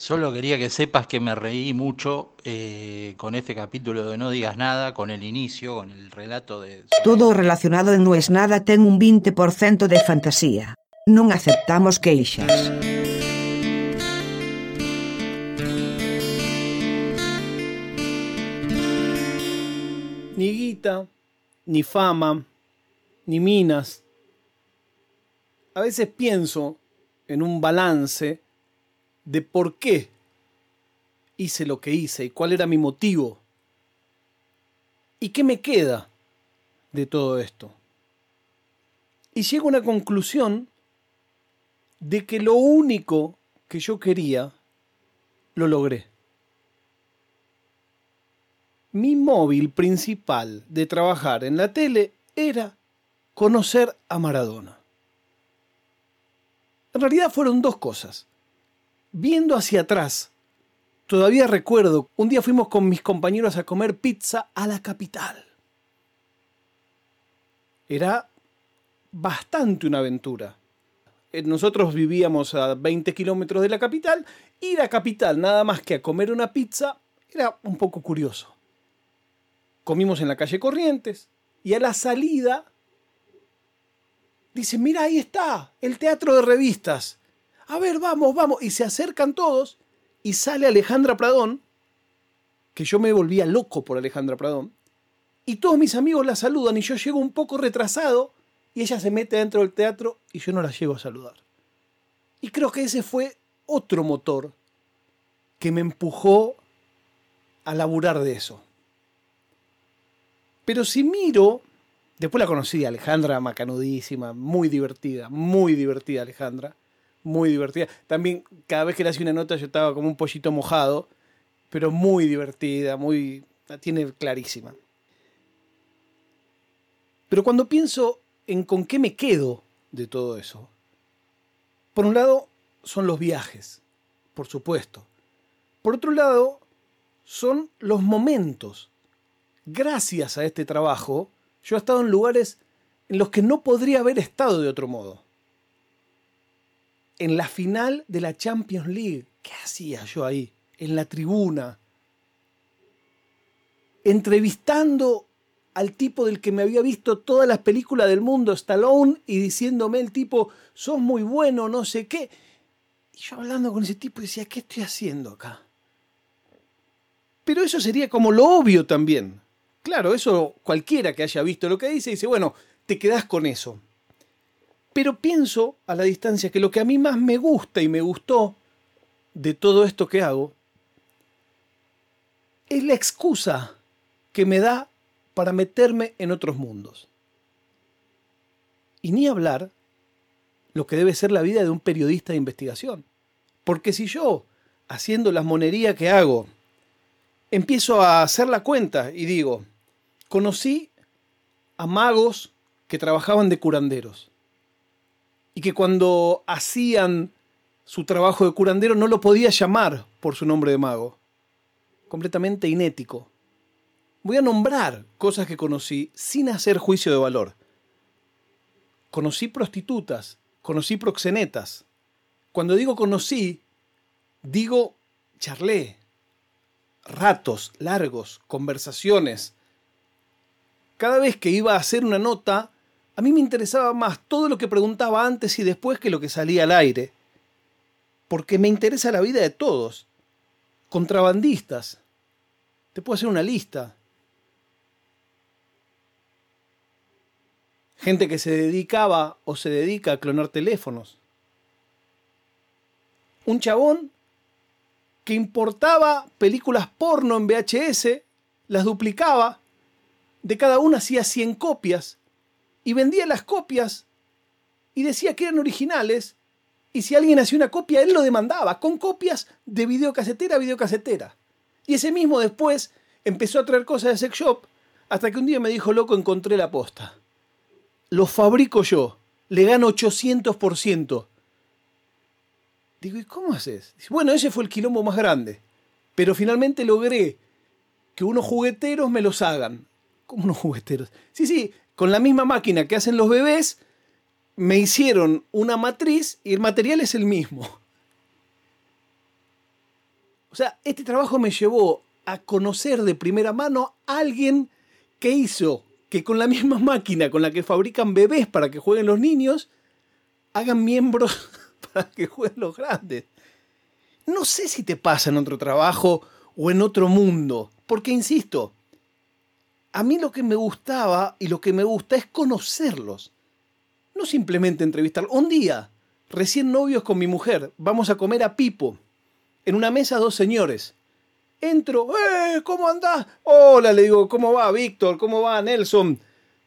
Solo quería que sepas que me reí mucho eh, con este capítulo de No digas nada, con el inicio, con el relato de... Todo relacionado en No es nada ten un 20% de fantasía. Non aceptamos queixas. Ni guita, ni fama, ni minas. A veces pienso en un balance de por qué hice lo que hice y cuál era mi motivo. ¿Y qué me queda de todo esto? Y llego a una conclusión de que lo único que yo quería, lo logré. Mi móvil principal de trabajar en la tele era conocer a Maradona. En realidad fueron dos cosas. Viendo hacia atrás, todavía recuerdo, un día fuimos con mis compañeros a comer pizza a la capital. Era bastante una aventura. Eh, Nosotros vivíamos a 20 kilómetros de la capital. Ir a capital nada más que a comer una pizza era un poco curioso. Comimos en la calle Corrientes y a la salida dicen, mira, ahí está, el teatro de revistas. A ver, vamos, vamos. Y se acercan todos y sale Alejandra Pradón, que yo me volvía loco por Alejandra Pradón. Y todos mis amigos la saludan y yo llego un poco retrasado y ella se mete dentro del teatro y yo no la llego a saludar. Y creo que ese fue otro motor que me empujó a laburar de eso. Pero si miro, después la conocí, Alejandra macanudísima, muy divertida, muy divertida Alejandra, muy divertida. También cada vez que le hacía una nota yo estaba como un pollito mojado, pero muy divertida, muy la tiene clarísima. Pero cuando pienso en con qué me quedo de todo eso, por un lado son los viajes, por supuesto. Por otro lado, son los momentos. Gracias a este trabajo, yo he estado en lugares en los que no podría haber estado de otro modo. En la final de la Champions League, ¿qué hacía yo ahí? En la tribuna. Entrevistando al tipo del que me había visto todas las películas del mundo, Stallone, y diciéndome el tipo, sos muy bueno, no sé qué. Y yo hablando con ese tipo decía, ¿qué estoy haciendo acá? Pero eso sería como lo obvio también. Claro, eso cualquiera que haya visto lo que dice dice, bueno, te quedás con eso. Pero pienso a la distancia que lo que a mí más me gusta y me gustó de todo esto que hago es la excusa que me da para meterme en otros mundos. Y ni hablar lo que debe ser la vida de un periodista de investigación. Porque si yo, haciendo las monerías que hago, empiezo a hacer la cuenta y digo, conocí a magos que trabajaban de curanderos y que cuando hacían su trabajo de curandero no lo podía llamar por su nombre de mago. Completamente inético. Voy a nombrar cosas que conocí sin hacer juicio de valor. Conocí prostitutas, conocí proxenetas. Cuando digo conocí, digo charlé, ratos largos, conversaciones. Cada vez que iba a hacer una nota, a mí me interesaba más todo lo que preguntaba antes y después que lo que salía al aire. Porque me interesa la vida de todos. Contrabandistas. Te puedo hacer una lista. Gente que se dedicaba o se dedica a clonar teléfonos. Un chabón que importaba películas porno en VHS, las duplicaba, de cada una hacía 100 copias y vendía las copias y decía que eran originales y si alguien hacía una copia él lo demandaba con copias de videocasetera a videocasetera. Y ese mismo después empezó a traer cosas de sex shop hasta que un día me dijo, loco, encontré la posta. Lo fabrico yo, le gano 800%. Digo, ¿y cómo haces? Bueno, ese fue el quilombo más grande. Pero finalmente logré que unos jugueteros me los hagan. ¿Cómo unos jugueteros? Sí, sí, con la misma máquina que hacen los bebés, me hicieron una matriz y el material es el mismo. O sea, este trabajo me llevó a conocer de primera mano a alguien que hizo que con la misma máquina con la que fabrican bebés para que jueguen los niños, hagan miembros para que jueguen los grandes. No sé si te pasa en otro trabajo o en otro mundo, porque insisto, a mí lo que me gustaba y lo que me gusta es conocerlos, no simplemente entrevistarlos. Un día, recién novios con mi mujer, vamos a comer a Pipo, en una mesa dos señores. Entro, ¡eh! ¿Cómo andás? Hola, le digo, ¿cómo va Víctor? ¿Cómo va Nelson?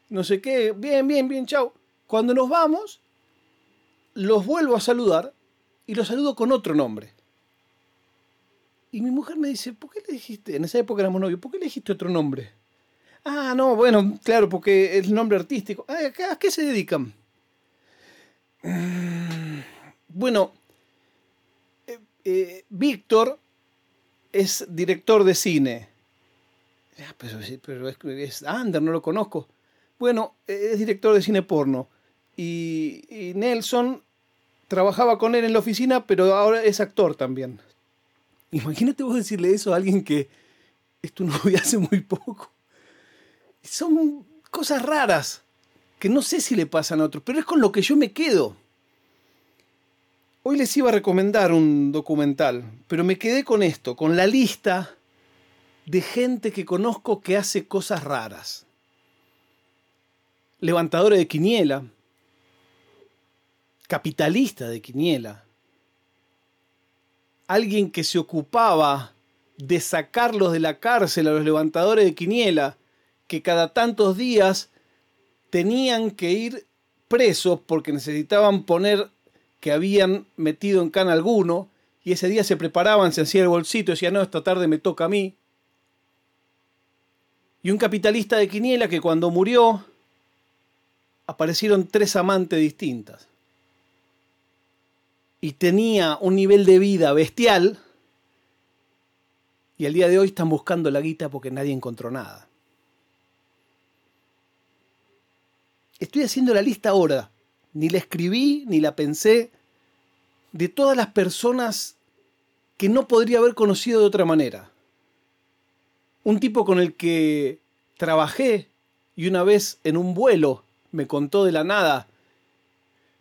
No sé qué, bien, bien, bien, chao. Cuando nos vamos, los vuelvo a saludar y los saludo con otro nombre. Y mi mujer me dice, ¿por qué le dijiste? En esa época éramos novios, ¿por qué le dijiste otro nombre? Ah, no, bueno, claro, porque el nombre artístico. Ah, ¿A qué se dedican? Mm, bueno, eh, eh, Víctor es director de cine. Ah, pero, pero es, es Ander, no lo conozco. Bueno, es director de cine porno. Y, y, Nelson trabajaba con él en la oficina, pero ahora es actor también. Imagínate vos decirle eso a alguien que es tu novia hace muy poco. Son cosas raras que no sé si le pasan a otros, pero es con lo que yo me quedo. Hoy les iba a recomendar un documental, pero me quedé con esto, con la lista de gente que conozco que hace cosas raras. Levantadores de quiniela, capitalista de quiniela, alguien que se ocupaba de sacarlos de la cárcel a los levantadores de quiniela, que cada tantos días tenían que ir presos porque necesitaban poner que habían metido en cana alguno, y ese día se preparaban, se hacía el bolsito, decía, no, esta tarde me toca a mí. Y un capitalista de quiniela que cuando murió aparecieron tres amantes distintas y tenía un nivel de vida bestial, y al día de hoy están buscando la guita porque nadie encontró nada. Estoy haciendo la lista ahora, ni la escribí, ni la pensé, de todas las personas que no podría haber conocido de otra manera. Un tipo con el que trabajé y una vez en un vuelo me contó de la nada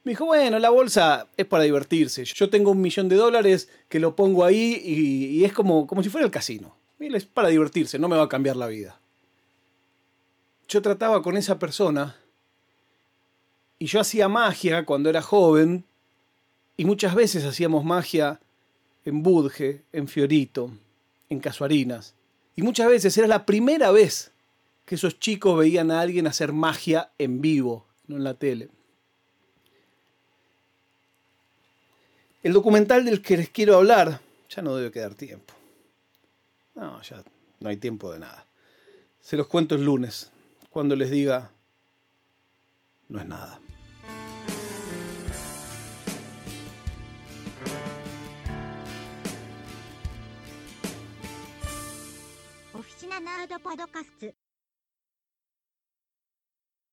me dijo, bueno, la bolsa es para divertirse. Yo tengo un millón de dólares que lo pongo ahí y, es como, como si fuera el casino. Es para divertirse, no me va a cambiar la vida. Yo trataba con esa persona y yo hacía magia cuando era joven y muchas veces hacíamos magia en Budge, en Fiorito, en Casuarinas. Y muchas veces era la primera vez que esos chicos veían a alguien hacer magia en vivo, no en la tele. El documental del que les quiero hablar, ya no debe quedar tiempo. No, ya no hay tiempo de nada. Se los cuento el lunes, cuando les diga, no es nada. ナナードパドカスツ。